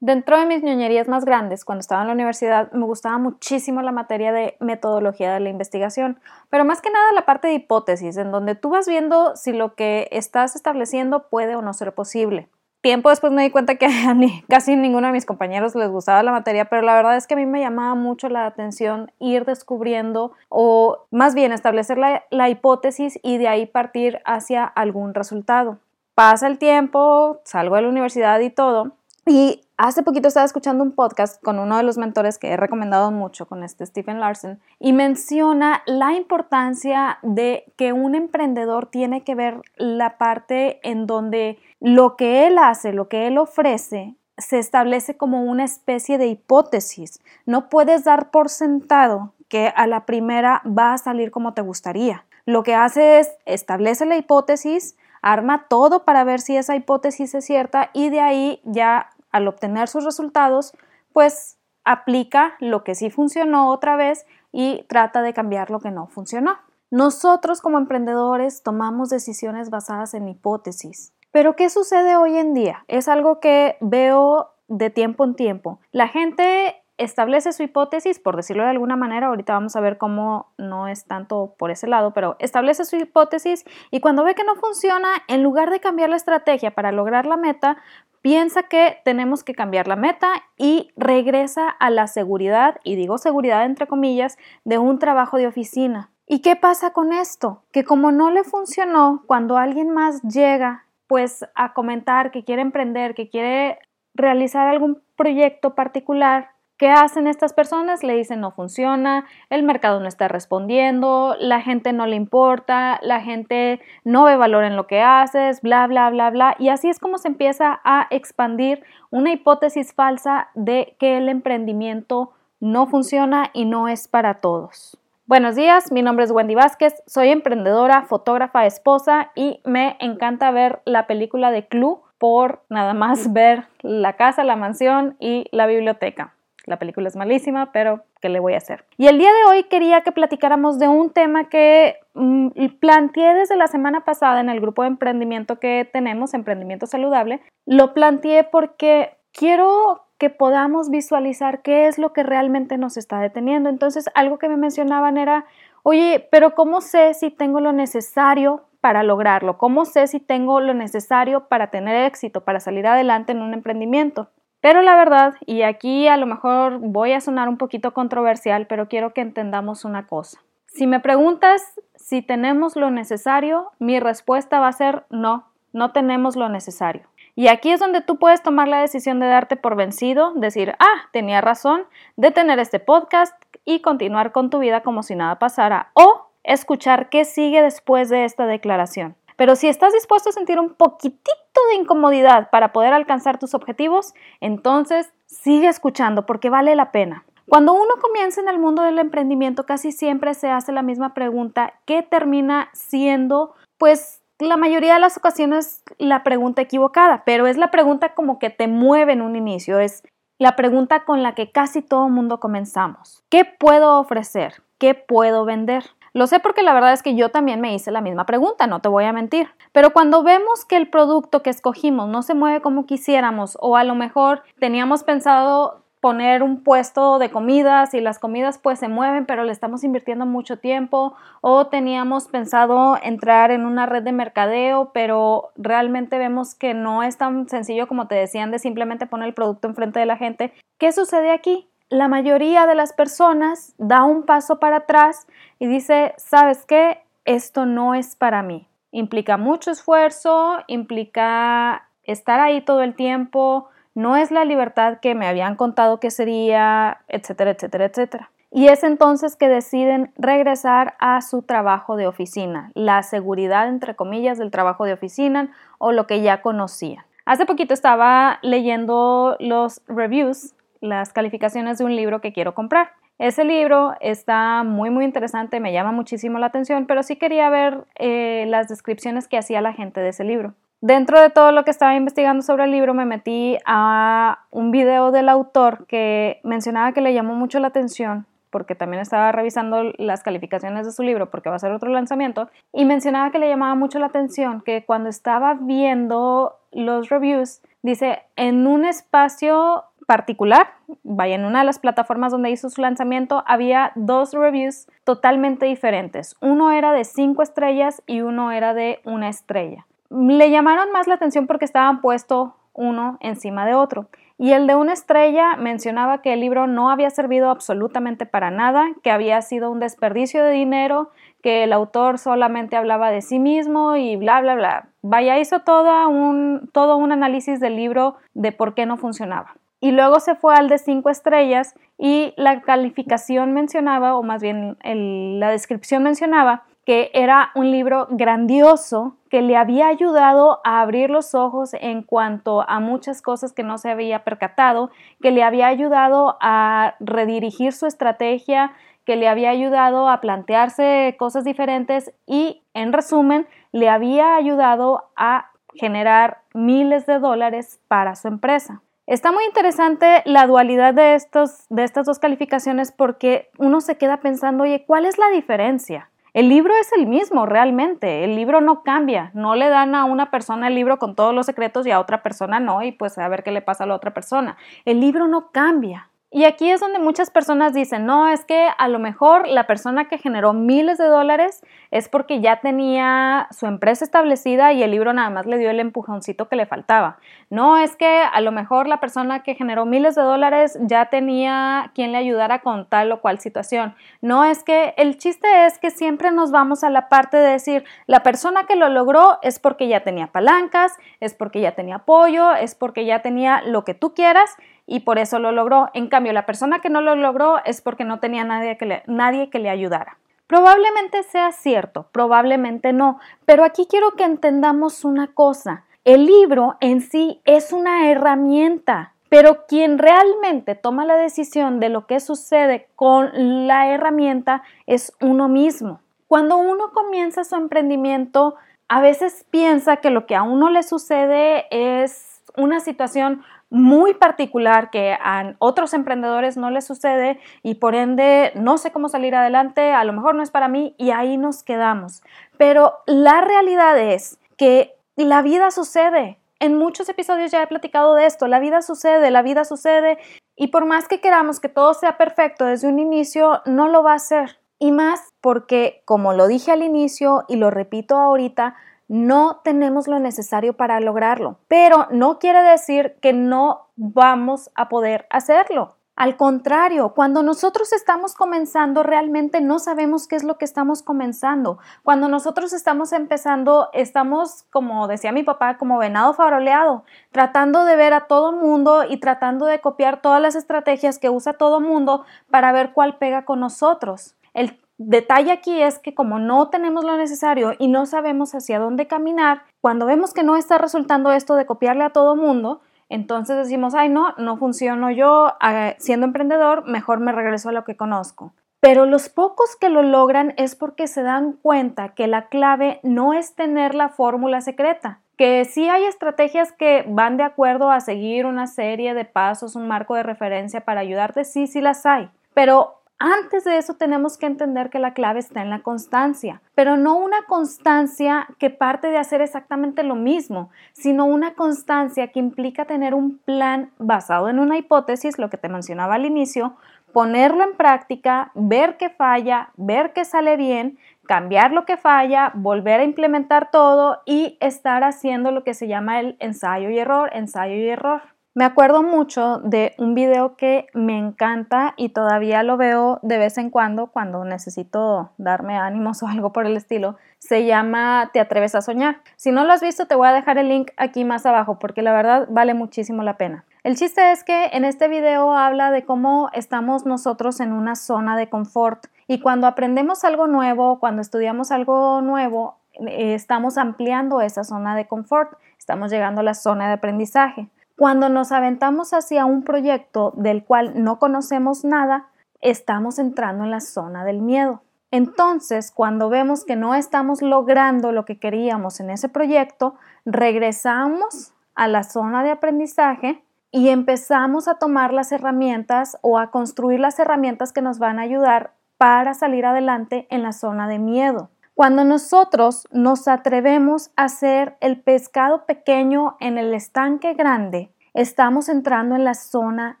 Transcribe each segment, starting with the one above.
Dentro de mis ñoñerías más grandes, cuando estaba en la universidad, me gustaba muchísimo la materia de metodología de la investigación, pero más que nada la parte de hipótesis, en donde tú vas viendo si lo que estás estableciendo puede o no ser posible. Tiempo después me di cuenta que casi ninguno de mis compañeros les gustaba la materia, pero la verdad es que a mí me llamaba mucho la atención ir descubriendo o más bien establecer la, la hipótesis y de ahí partir hacia algún resultado. Pasa el tiempo, salgo de la universidad y todo, y hace poquito estaba escuchando un podcast con uno de los mentores que he recomendado mucho, con este Stephen Larsen, y menciona la importancia de que un emprendedor tiene que ver la parte en donde lo que él hace, lo que él ofrece, se establece como una especie de hipótesis. No puedes dar por sentado que a la primera va a salir como te gustaría. Lo que hace es establece la hipótesis, arma todo para ver si esa hipótesis es cierta y de ahí ya al obtener sus resultados, pues aplica lo que sí funcionó otra vez y trata de cambiar lo que no funcionó. Nosotros como emprendedores tomamos decisiones basadas en hipótesis. Pero ¿qué sucede hoy en día? Es algo que veo de tiempo en tiempo. La gente establece su hipótesis, por decirlo de alguna manera, ahorita vamos a ver cómo no es tanto por ese lado, pero establece su hipótesis y cuando ve que no funciona, en lugar de cambiar la estrategia para lograr la meta, piensa que tenemos que cambiar la meta y regresa a la seguridad, y digo seguridad entre comillas, de un trabajo de oficina. ¿Y qué pasa con esto? Que como no le funcionó, cuando alguien más llega pues a comentar que quiere emprender, que quiere realizar algún proyecto particular, ¿Qué hacen estas personas? Le dicen no funciona, el mercado no está respondiendo, la gente no le importa, la gente no ve valor en lo que haces, bla, bla, bla, bla. Y así es como se empieza a expandir una hipótesis falsa de que el emprendimiento no funciona y no es para todos. Buenos días, mi nombre es Wendy Vázquez, soy emprendedora, fotógrafa, esposa y me encanta ver la película de Clue por nada más ver la casa, la mansión y la biblioteca. La película es malísima, pero ¿qué le voy a hacer? Y el día de hoy quería que platicáramos de un tema que mm, planteé desde la semana pasada en el grupo de emprendimiento que tenemos, Emprendimiento Saludable. Lo planteé porque quiero que podamos visualizar qué es lo que realmente nos está deteniendo. Entonces, algo que me mencionaban era, oye, pero ¿cómo sé si tengo lo necesario para lograrlo? ¿Cómo sé si tengo lo necesario para tener éxito, para salir adelante en un emprendimiento? Pero la verdad, y aquí a lo mejor voy a sonar un poquito controversial, pero quiero que entendamos una cosa. Si me preguntas si tenemos lo necesario, mi respuesta va a ser no, no tenemos lo necesario. Y aquí es donde tú puedes tomar la decisión de darte por vencido, decir, ah, tenía razón, de tener este podcast y continuar con tu vida como si nada pasara, o escuchar qué sigue después de esta declaración. Pero si estás dispuesto a sentir un poquitito de incomodidad para poder alcanzar tus objetivos, entonces sigue escuchando porque vale la pena. Cuando uno comienza en el mundo del emprendimiento, casi siempre se hace la misma pregunta que termina siendo, pues, la mayoría de las ocasiones la pregunta equivocada, pero es la pregunta como que te mueve en un inicio, es la pregunta con la que casi todo mundo comenzamos. ¿Qué puedo ofrecer? ¿Qué puedo vender? Lo sé porque la verdad es que yo también me hice la misma pregunta, no te voy a mentir. Pero cuando vemos que el producto que escogimos no se mueve como quisiéramos o a lo mejor teníamos pensado poner un puesto de comidas y las comidas pues se mueven pero le estamos invirtiendo mucho tiempo o teníamos pensado entrar en una red de mercadeo pero realmente vemos que no es tan sencillo como te decían de simplemente poner el producto enfrente de la gente. ¿Qué sucede aquí? La mayoría de las personas da un paso para atrás y dice, ¿sabes qué? Esto no es para mí. Implica mucho esfuerzo, implica estar ahí todo el tiempo, no es la libertad que me habían contado que sería, etcétera, etcétera, etcétera. Y es entonces que deciden regresar a su trabajo de oficina, la seguridad, entre comillas, del trabajo de oficina o lo que ya conocían. Hace poquito estaba leyendo los reviews las calificaciones de un libro que quiero comprar. Ese libro está muy muy interesante, me llama muchísimo la atención, pero sí quería ver eh, las descripciones que hacía la gente de ese libro. Dentro de todo lo que estaba investigando sobre el libro me metí a un video del autor que mencionaba que le llamó mucho la atención porque también estaba revisando las calificaciones de su libro porque va a ser otro lanzamiento y mencionaba que le llamaba mucho la atención que cuando estaba viendo los reviews Dice, en un espacio particular, vaya, en una de las plataformas donde hizo su lanzamiento, había dos reviews totalmente diferentes. Uno era de cinco estrellas y uno era de una estrella. Le llamaron más la atención porque estaban puestos uno encima de otro. Y el de una estrella mencionaba que el libro no había servido absolutamente para nada, que había sido un desperdicio de dinero, que el autor solamente hablaba de sí mismo y bla, bla, bla. Vaya, hizo todo un, todo un análisis del libro de por qué no funcionaba y luego se fue al de cinco estrellas y la calificación mencionaba, o más bien la descripción mencionaba, que era un libro grandioso que le había ayudado a abrir los ojos en cuanto a muchas cosas que no se había percatado, que le había ayudado a redirigir su estrategia, que le había ayudado a plantearse cosas diferentes y, en resumen, le había ayudado a generar miles de dólares para su empresa. Está muy interesante la dualidad de, estos, de estas dos calificaciones porque uno se queda pensando, oye, ¿cuál es la diferencia? El libro es el mismo realmente, el libro no cambia, no le dan a una persona el libro con todos los secretos y a otra persona no, y pues a ver qué le pasa a la otra persona. El libro no cambia. Y aquí es donde muchas personas dicen, no, es que a lo mejor la persona que generó miles de dólares es porque ya tenía su empresa establecida y el libro nada más le dio el empujoncito que le faltaba. No, es que a lo mejor la persona que generó miles de dólares ya tenía quien le ayudara con tal o cual situación. No, es que el chiste es que siempre nos vamos a la parte de decir, la persona que lo logró es porque ya tenía palancas, es porque ya tenía apoyo, es porque ya tenía lo que tú quieras y por eso lo logró. En cambio, la persona que no lo logró es porque no tenía nadie que le, nadie que le ayudara. Probablemente sea cierto, probablemente no, pero aquí quiero que entendamos una cosa. El libro en sí es una herramienta, pero quien realmente toma la decisión de lo que sucede con la herramienta es uno mismo. Cuando uno comienza su emprendimiento, a veces piensa que lo que a uno le sucede es una situación muy particular que a otros emprendedores no les sucede y por ende no sé cómo salir adelante, a lo mejor no es para mí y ahí nos quedamos. Pero la realidad es que la vida sucede. En muchos episodios ya he platicado de esto, la vida sucede, la vida sucede y por más que queramos que todo sea perfecto desde un inicio, no lo va a ser. Y más porque, como lo dije al inicio y lo repito ahorita, no tenemos lo necesario para lograrlo, pero no quiere decir que no vamos a poder hacerlo. Al contrario, cuando nosotros estamos comenzando, realmente no sabemos qué es lo que estamos comenzando. Cuando nosotros estamos empezando, estamos, como decía mi papá, como venado faroleado, tratando de ver a todo mundo y tratando de copiar todas las estrategias que usa todo mundo para ver cuál pega con nosotros. El detalle aquí es que como no tenemos lo necesario y no sabemos hacia dónde caminar, cuando vemos que no está resultando esto de copiarle a todo mundo, entonces decimos, ay no, no funciono yo ah, siendo emprendedor, mejor me regreso a lo que conozco. Pero los pocos que lo logran es porque se dan cuenta que la clave no es tener la fórmula secreta, que sí hay estrategias que van de acuerdo a seguir una serie de pasos, un marco de referencia para ayudarte, sí, sí las hay. Pero antes de eso tenemos que entender que la clave está en la constancia, pero no una constancia que parte de hacer exactamente lo mismo, sino una constancia que implica tener un plan basado en una hipótesis, lo que te mencionaba al inicio, ponerlo en práctica, ver qué falla, ver qué sale bien, cambiar lo que falla, volver a implementar todo y estar haciendo lo que se llama el ensayo y error, ensayo y error. Me acuerdo mucho de un video que me encanta y todavía lo veo de vez en cuando cuando necesito darme ánimos o algo por el estilo. Se llama Te atreves a soñar. Si no lo has visto te voy a dejar el link aquí más abajo porque la verdad vale muchísimo la pena. El chiste es que en este video habla de cómo estamos nosotros en una zona de confort y cuando aprendemos algo nuevo, cuando estudiamos algo nuevo, eh, estamos ampliando esa zona de confort, estamos llegando a la zona de aprendizaje. Cuando nos aventamos hacia un proyecto del cual no conocemos nada, estamos entrando en la zona del miedo. Entonces, cuando vemos que no estamos logrando lo que queríamos en ese proyecto, regresamos a la zona de aprendizaje y empezamos a tomar las herramientas o a construir las herramientas que nos van a ayudar para salir adelante en la zona de miedo. Cuando nosotros nos atrevemos a ser el pescado pequeño en el estanque grande, estamos entrando en la zona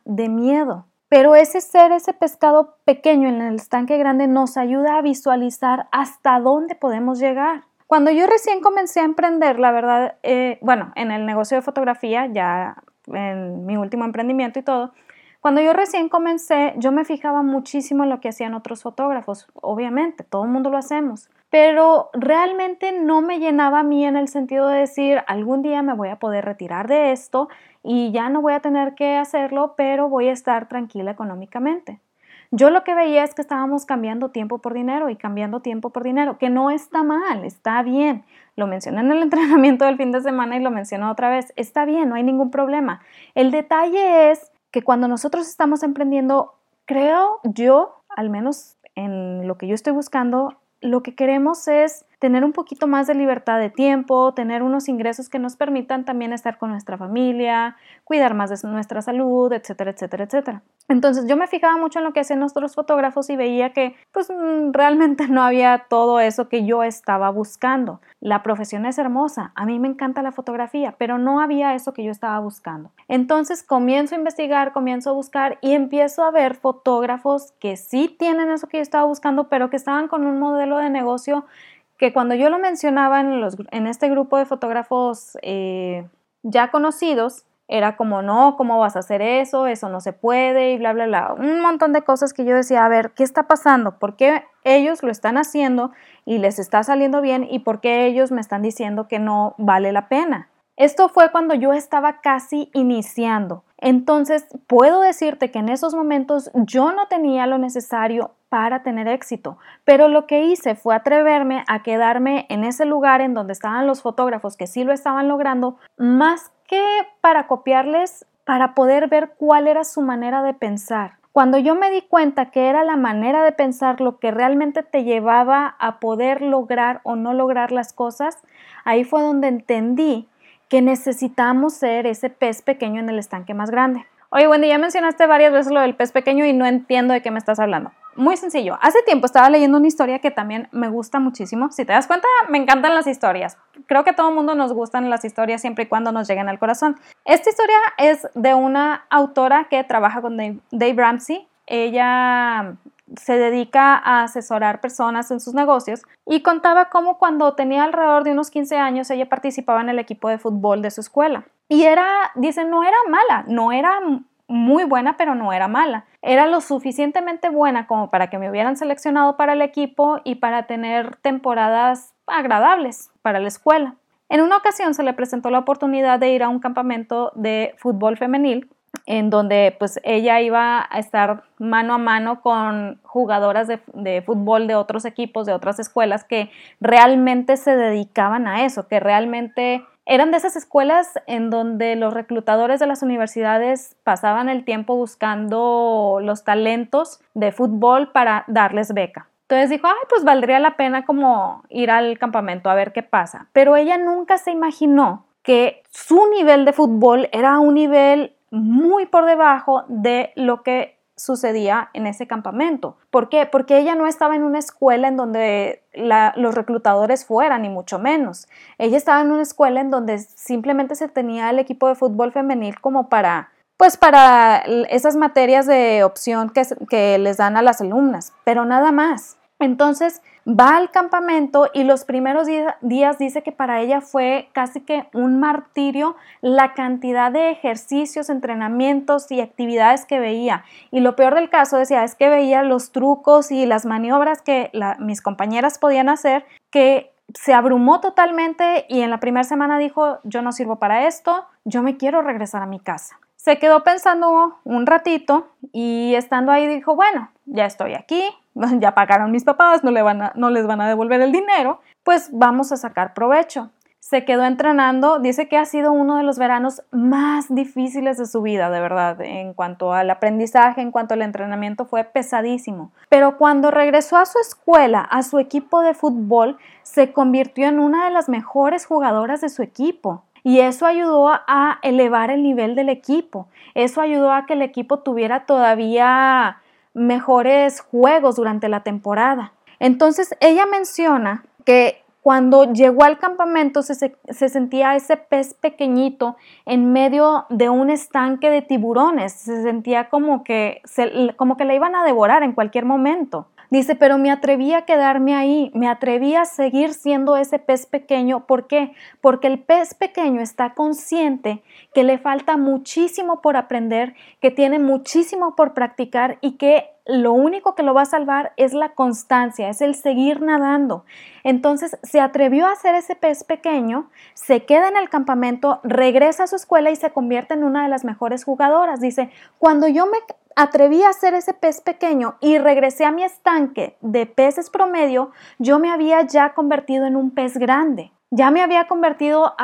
de miedo. Pero ese ser, ese pescado pequeño en el estanque grande nos ayuda a visualizar hasta dónde podemos llegar. Cuando yo recién comencé a emprender, la verdad, eh, bueno, en el negocio de fotografía, ya en mi último emprendimiento y todo, cuando yo recién comencé, yo me fijaba muchísimo en lo que hacían otros fotógrafos, obviamente, todo el mundo lo hacemos, pero realmente no me llenaba a mí en el sentido de decir, algún día me voy a poder retirar de esto y ya no voy a tener que hacerlo, pero voy a estar tranquila económicamente. Yo lo que veía es que estábamos cambiando tiempo por dinero y cambiando tiempo por dinero, que no está mal, está bien. Lo mencioné en el entrenamiento del fin de semana y lo menciono otra vez. Está bien, no hay ningún problema. El detalle es que cuando nosotros estamos emprendiendo, creo yo, al menos en lo que yo estoy buscando, lo que queremos es tener un poquito más de libertad de tiempo, tener unos ingresos que nos permitan también estar con nuestra familia, cuidar más de nuestra salud, etcétera, etcétera, etcétera. Entonces yo me fijaba mucho en lo que hacían nuestros fotógrafos y veía que pues mm, realmente no había todo eso que yo estaba buscando. La profesión es hermosa, a mí me encanta la fotografía, pero no había eso que yo estaba buscando. Entonces comienzo a investigar, comienzo a buscar y empiezo a ver fotógrafos que sí tienen eso que yo estaba buscando, pero que estaban con un modelo de negocio que cuando yo lo mencionaba en, los, en este grupo de fotógrafos eh, ya conocidos, era como, no, ¿cómo vas a hacer eso? Eso no se puede y bla, bla, bla. Un montón de cosas que yo decía, a ver, ¿qué está pasando? ¿Por qué ellos lo están haciendo y les está saliendo bien y por qué ellos me están diciendo que no vale la pena? Esto fue cuando yo estaba casi iniciando. Entonces, puedo decirte que en esos momentos yo no tenía lo necesario para tener éxito, pero lo que hice fue atreverme a quedarme en ese lugar en donde estaban los fotógrafos que sí lo estaban logrando, más que para copiarles, para poder ver cuál era su manera de pensar. Cuando yo me di cuenta que era la manera de pensar lo que realmente te llevaba a poder lograr o no lograr las cosas, ahí fue donde entendí que necesitamos ser ese pez pequeño en el estanque más grande. Oye, Wendy, ya mencionaste varias veces lo del pez pequeño y no entiendo de qué me estás hablando. Muy sencillo. Hace tiempo estaba leyendo una historia que también me gusta muchísimo. Si te das cuenta, me encantan las historias. Creo que a todo mundo nos gustan las historias siempre y cuando nos lleguen al corazón. Esta historia es de una autora que trabaja con Dave Ramsey. Ella se dedica a asesorar personas en sus negocios y contaba cómo cuando tenía alrededor de unos 15 años ella participaba en el equipo de fútbol de su escuela. Y era, dice, no era mala, no era muy buena, pero no era mala. Era lo suficientemente buena como para que me hubieran seleccionado para el equipo y para tener temporadas agradables para la escuela. En una ocasión se le presentó la oportunidad de ir a un campamento de fútbol femenil en donde pues ella iba a estar mano a mano con jugadoras de, de, fútbol de otros equipos, de otras escuelas que realmente se dedicaban a eso, que realmente eran de esas escuelas en donde los reclutadores de las universidades pasaban el tiempo buscando los talentos de fútbol para darles beca. Entonces dijo, ay, pues valdría la pena como ir al campamento a ver qué pasa. Pero ella nunca se imaginó que su nivel de fútbol era un nivel muy por debajo de lo que sucedía en ese campamento. ¿Por qué? Porque ella no estaba en una escuela en donde los reclutadores fueran, ni mucho menos. Ella estaba en una escuela en donde simplemente se tenía el equipo de fútbol femenil como para, pues para esas materias de opción que, que les dan a las alumnas, pero nada más. Entonces va al campamento y los primeros días dice que para ella fue casi que un martirio la cantidad de ejercicios, entrenamientos y actividades que veía. Y lo peor del caso decía es que veía los trucos y las maniobras que mis compañeras podían hacer que se abrumó totalmente y en la primera semana dijo yo no sirvo para esto, yo me quiero regresar a mi casa. Se quedó pensando un ratito y estando ahí dijo, bueno, ya estoy aquí, ya pagaron mis papás, no, le van no les van a devolver el dinero, pues vamos a sacar provecho. Se quedó entrenando, dice que ha sido uno de los veranos más difíciles de su vida, de verdad, en cuanto al aprendizaje, en cuanto al entrenamiento, fue pesadísimo. Pero cuando regresó a su escuela, a su equipo de fútbol, se convirtió en una de las mejores jugadoras de su equipo. Y eso ayudó a elevar el nivel del equipo. Eso ayudó a que el equipo tuviera todavía mejores juegos durante la temporada. Entonces ella menciona que cuando llegó al campamento se, se, sentía ese pez pequeñito en medio de un estanque de tiburones. Se sentía como que, se, como que le iban a devorar en cualquier momento. Dice, pero me atreví a quedarme ahí, me atreví a seguir siendo ese pez pequeño. ¿Por qué? Porque el pez pequeño está consciente que le falta muchísimo por aprender, que tiene muchísimo por practicar y que lo único que lo va a salvar es la constancia, es el seguir nadando. Entonces se atrevió a hacer ese pez pequeño, se queda en el campamento, regresa a su escuela y se convierte en una de las mejores jugadoras. Dice, cuando yo me atreví a hacer ese pez pequeño y regresé a mi estanque de peces promedio, yo me había ya convertido en un pez grande. Ya me había convertido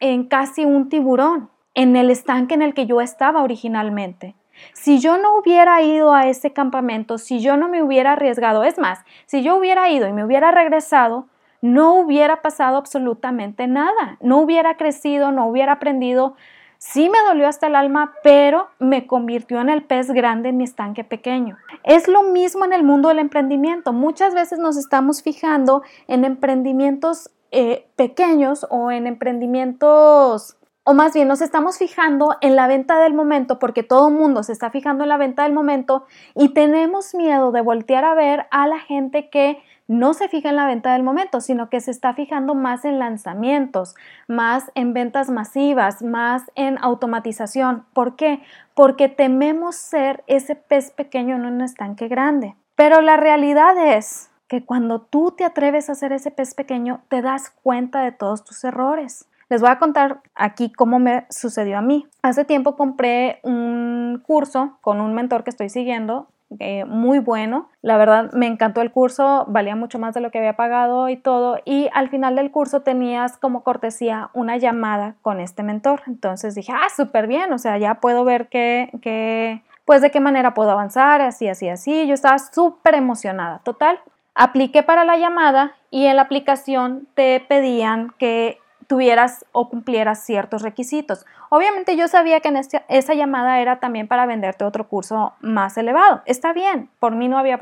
en casi un tiburón en el estanque en el que yo estaba originalmente. Si yo no hubiera ido a ese campamento, si yo no me hubiera arriesgado, es más, si yo hubiera ido y me hubiera regresado, no hubiera pasado absolutamente nada, no hubiera crecido, no hubiera aprendido Sí me dolió hasta el alma, pero me convirtió en el pez grande en mi estanque pequeño. Es lo mismo en el mundo del emprendimiento. Muchas veces nos estamos fijando en emprendimientos eh, pequeños o en emprendimientos o más bien nos estamos fijando en la venta del momento porque todo el mundo se está fijando en la venta del momento y tenemos miedo de voltear a ver a la gente que no se fija en la venta del momento, sino que se está fijando más en lanzamientos, más en ventas masivas, más en automatización. ¿Por qué? Porque tememos ser ese pez pequeño en un estanque grande. Pero la realidad es que cuando tú te atreves a ser ese pez pequeño, te das cuenta de todos tus errores. Les voy a contar aquí cómo me sucedió a mí. Hace tiempo compré un curso con un mentor que estoy siguiendo eh, muy bueno. La verdad me encantó el curso, valía mucho más de lo que había pagado y todo. Y al final del curso tenías como cortesía una llamada con este mentor. Entonces dije, ah, súper bien, o sea, ya puedo ver que, pues de qué manera puedo avanzar, así, así, así. Yo estaba súper emocionada. Total, apliqué para la llamada y en la aplicación te pedían que tuvieras o cumplieras ciertos requisitos. Obviamente yo sabía que en esa llamada era también para venderte otro curso más elevado. Está bien, por mí no había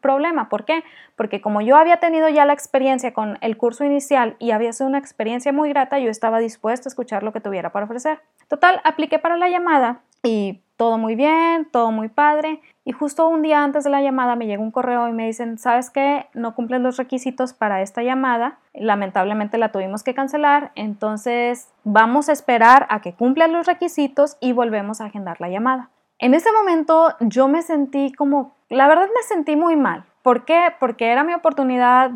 problema. ¿Por qué? Porque como yo había tenido ya la experiencia con el curso inicial y había sido una experiencia muy grata, yo estaba dispuesta a escuchar lo que tuviera para ofrecer. Total, apliqué para la llamada y todo muy bien, todo muy padre. Y justo un día antes de la llamada me llega un correo y me dicen, ¿sabes qué? No cumplen los requisitos para esta llamada. Lamentablemente la tuvimos que cancelar. Entonces vamos a esperar a que cumplan los requisitos y volvemos a agendar la llamada. En ese momento yo me sentí como, la verdad me sentí muy mal. ¿Por qué? Porque era mi oportunidad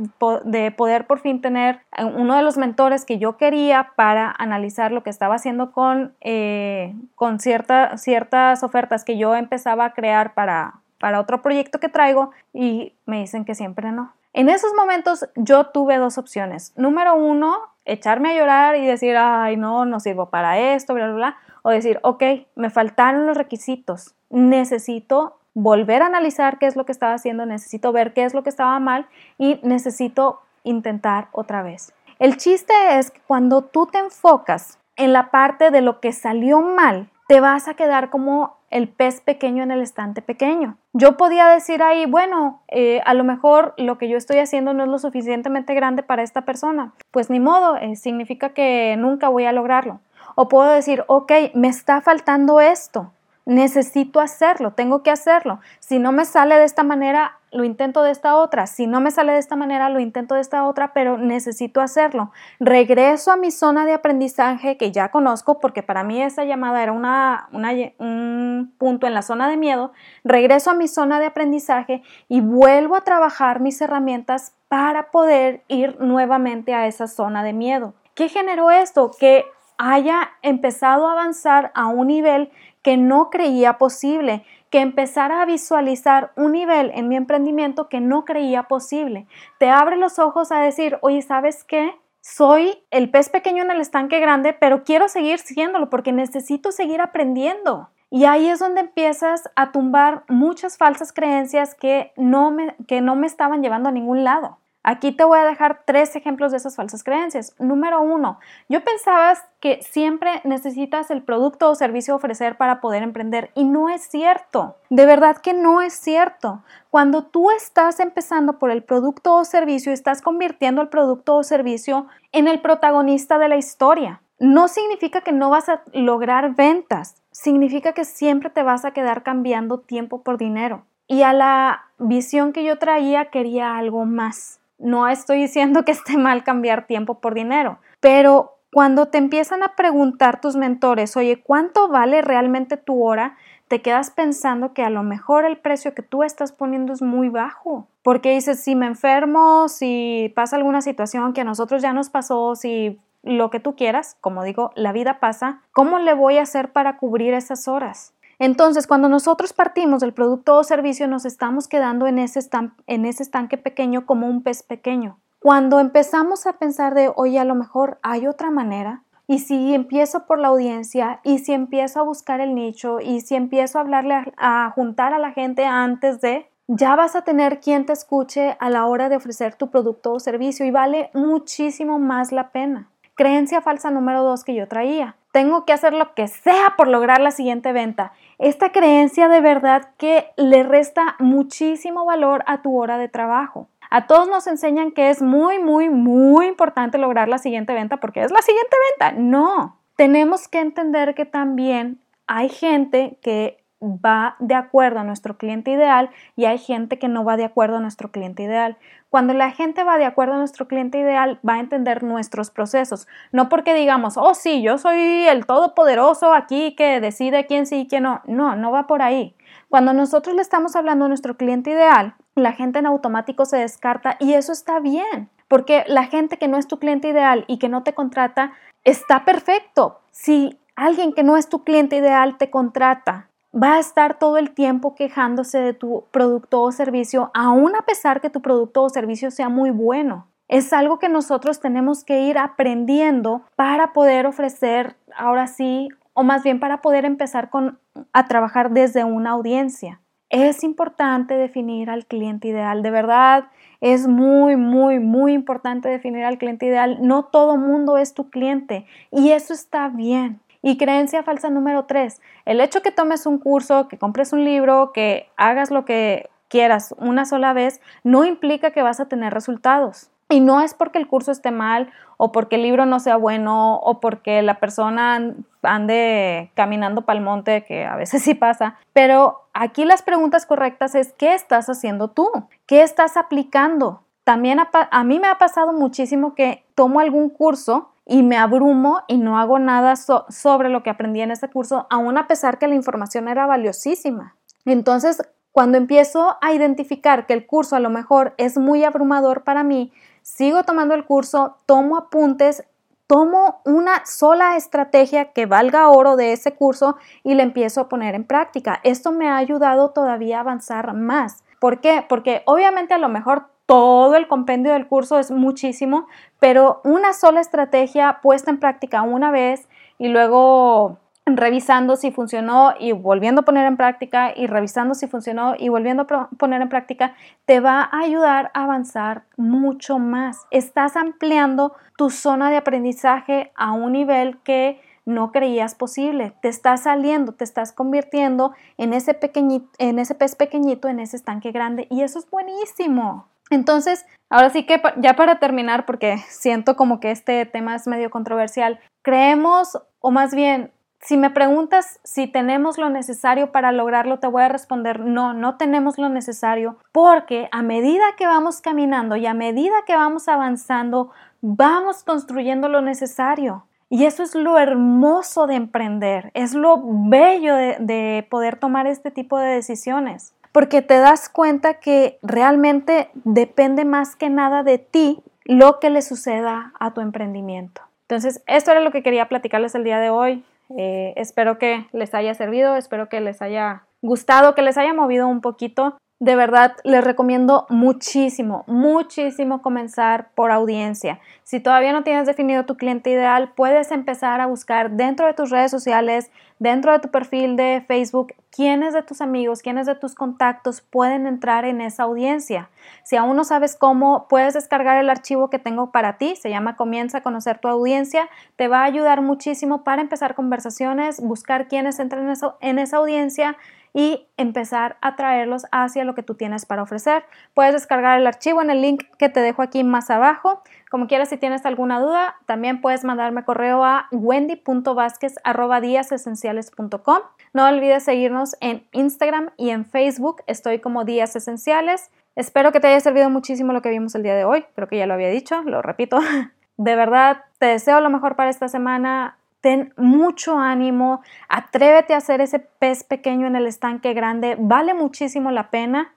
de poder por fin tener uno de los mentores que yo quería para analizar lo que estaba haciendo con, eh, con ciertas ofertas que yo empezaba a crear para, para otro proyecto que traigo y me dicen que siempre no. En esos momentos yo tuve dos opciones. Número uno, echarme a llorar y decir, ay, no, no sirvo para esto, bla, bla, bla. O decir, ok, me faltaron los requisitos. Necesito volver a analizar qué es lo que estaba haciendo, necesito ver qué es lo que estaba mal y necesito intentar otra vez. El chiste es que cuando tú te enfocas en la parte de lo que salió mal, te vas a quedar como el pez pequeño en el estante pequeño. Yo podía decir ahí, bueno, eh, a lo mejor lo que yo estoy haciendo no es lo suficientemente grande para esta persona. Pues ni modo, eh, significa que nunca voy a lograrlo. O puedo decir, ok, me está faltando esto necesito hacerlo, tengo que hacerlo. Si no me sale de esta manera, lo intento de esta otra. Si no me sale de esta manera, lo intento de esta otra, pero necesito hacerlo. Regreso a mi zona de aprendizaje que ya conozco, porque para mí esa llamada era un punto en la zona de miedo. Regreso a mi zona de aprendizaje y vuelvo a trabajar mis herramientas para poder ir nuevamente a esa zona de miedo. ¿Qué generó esto? Que haya empezado a avanzar a un nivel que no creía posible, que empezara a visualizar un nivel en mi emprendimiento que no creía posible. Te abre los ojos a decir, oye, ¿sabes qué? Soy el pez pequeño en el estanque grande, pero quiero seguir siéndolo porque necesito seguir aprendiendo. Y ahí es donde empiezas a tumbar muchas falsas creencias que no me, que no me estaban llevando a ningún lado. Aquí te voy a dejar tres ejemplos de esas falsas creencias. Número uno, yo pensaba que siempre necesitas el producto o servicio a ofrecer para poder emprender y no es cierto. De verdad que no es cierto. Cuando tú estás empezando por el producto o servicio, estás convirtiendo el producto o servicio en el protagonista de la historia. No significa que no vas a lograr ventas, significa que siempre te vas a quedar cambiando tiempo por dinero. Y a la visión que yo traía quería algo más. No estoy diciendo que esté mal cambiar tiempo por dinero, pero cuando te empiezan a preguntar tus mentores, oye, ¿cuánto vale realmente tu hora? Te quedas pensando que a lo mejor el precio que tú estás poniendo es muy bajo. Porque dices, si me enfermo, si pasa alguna situación que a nosotros ya nos pasó, si lo que tú quieras, como digo, la vida pasa, ¿cómo le voy a hacer para cubrir esas horas? Entonces, cuando nosotros partimos del producto o servicio, nos estamos quedando en ese, estanque pequeño como un pez pequeño. Cuando empezamos a pensar de, oye, a lo mejor hay otra manera, y si empiezo por la audiencia, y si empiezo a buscar el nicho, y si empiezo a hablarle a, a juntar a la gente antes de, ya vas a tener quien te escuche a la hora de ofrecer tu producto o servicio y vale muchísimo más la pena. Creencia falsa número dos que yo traía. Tengo que hacer lo que sea por lograr la siguiente venta. Esta creencia de verdad que le resta muchísimo valor a tu hora de trabajo. A todos nos enseñan que es muy, muy, muy importante lograr la siguiente venta porque es la siguiente venta. No, tenemos que entender que también hay gente que va de acuerdo a nuestro cliente ideal y hay gente que no va de acuerdo a nuestro cliente ideal. Cuando la gente va de acuerdo a nuestro cliente ideal, va a entender nuestros procesos. No porque digamos, oh sí, yo soy el todopoderoso aquí que decide quién sí y quién no. No, no va por ahí. Cuando nosotros le estamos hablando a nuestro cliente ideal, la gente en automático se descarta y eso está bien. Porque la gente que no es tu cliente ideal y que no te contrata, está perfecto. Si alguien que no es tu cliente ideal te contrata va a estar todo el tiempo quejándose de tu producto o servicio, aun a pesar que tu producto o servicio sea muy bueno. Es algo que nosotros tenemos que ir aprendiendo para poder ofrecer, ahora sí, o más bien para poder empezar con, a trabajar desde una audiencia. Es importante definir al cliente ideal, de verdad. Es muy, muy, muy importante definir al cliente ideal. No todo mundo es tu cliente y eso está bien. Y creencia falsa número tres, el hecho que tomes un curso, que compres un libro, que hagas lo que quieras una sola vez, no implica que vas a tener resultados. Y no es porque el curso esté mal o porque el libro no sea bueno o porque la persona ande caminando para el monte, que a veces sí pasa. Pero aquí las preguntas correctas es, ¿qué estás haciendo tú? ¿Qué estás aplicando? También a, a mí me ha pasado muchísimo que tomo algún curso y me abrumo y no hago nada sobre lo que aprendí en este curso, aun a pesar que la información era valiosísima. Entonces, cuando empiezo a identificar que el curso a lo mejor es muy abrumador para mí, sigo tomando el curso, tomo apuntes, tomo una sola estrategia que valga oro de ese curso y la empiezo a poner en práctica. Esto me ha ayudado todavía a avanzar más. ¿Por qué? Porque obviamente a lo mejor todo el compendio del curso es muchísimo, pero una sola estrategia puesta en práctica una vez y luego revisando si funcionó y volviendo a poner en práctica y revisando si funcionó y volviendo a poner en práctica, te va a ayudar a avanzar mucho más. Estás ampliando tu zona de aprendizaje a un nivel que no creías posible. Te estás saliendo, te estás convirtiendo en ese, pequeñito, en ese pez pequeñito, en ese estanque grande y eso es buenísimo. Entonces, ahora sí que ya para terminar, porque siento como que este tema es medio controversial, creemos, o más bien, si me preguntas si tenemos lo necesario para lograrlo, te voy a responder no, no tenemos lo necesario, porque a medida que vamos caminando y a medida que vamos avanzando, vamos construyendo lo necesario. Y eso es lo hermoso de emprender, es lo bello de, de poder tomar este tipo de decisiones porque te das cuenta que realmente depende más que nada de ti lo que le suceda a tu emprendimiento. Entonces, esto era lo que quería platicarles el día de hoy. Eh, espero que les haya servido, espero que les haya gustado, que les haya movido un poquito. De verdad, les recomiendo muchísimo, muchísimo comenzar por audiencia. Si todavía no tienes definido tu cliente ideal, puedes empezar a buscar dentro de tus redes sociales, dentro de tu perfil de Facebook, quiénes de tus amigos, quiénes de tus contactos pueden entrar en esa audiencia. Si aún no sabes cómo, puedes descargar el archivo que tengo para ti, se llama Comienza a conocer tu audiencia, te va a ayudar muchísimo para empezar conversaciones, buscar quiénes entran en esa, en esa audiencia y empezar a traerlos hacia lo que tú tienes para ofrecer. Puedes descargar el archivo en el link que te dejo aquí más abajo. Como quieras, si tienes alguna duda, también puedes mandarme correo a wendy.vázquez.com. No olvides seguirnos en Instagram y en Facebook. Estoy como Días Esenciales. Espero que te haya servido muchísimo lo que vimos el día de hoy. Creo que ya lo había dicho, lo repito. De verdad, te deseo lo mejor para esta semana ten mucho ánimo, atrévete a hacer ese pez pequeño en el estanque grande, vale muchísimo la pena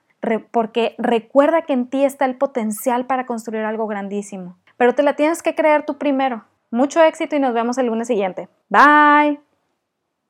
porque recuerda que en ti está el potencial para construir algo grandísimo, pero te la tienes que creer tú primero. Mucho éxito y nos vemos el lunes siguiente. Bye.